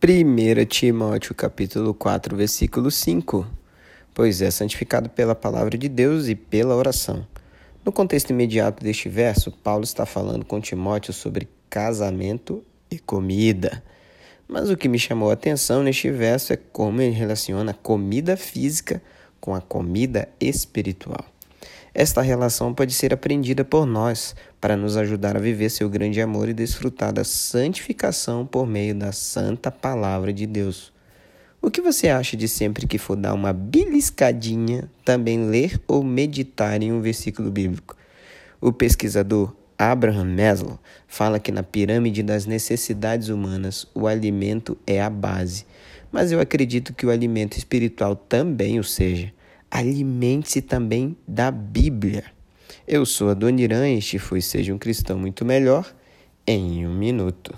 1 Timóteo capítulo 4, versículo 5. Pois é santificado pela palavra de Deus e pela oração. No contexto imediato deste verso, Paulo está falando com Timóteo sobre casamento e comida. Mas o que me chamou a atenção neste verso é como ele relaciona a comida física com a comida espiritual. Esta relação pode ser aprendida por nós para nos ajudar a viver seu grande amor e desfrutar da santificação por meio da santa palavra de Deus. O que você acha de sempre que for dar uma beliscadinha, também ler ou meditar em um versículo bíblico? O pesquisador Abraham Maslow fala que na pirâmide das necessidades humanas o alimento é a base, mas eu acredito que o alimento espiritual também o seja alimente-se também da Bíblia. Eu sou a Dona Irã, este foi Seja um Cristão Muito Melhor em um minuto.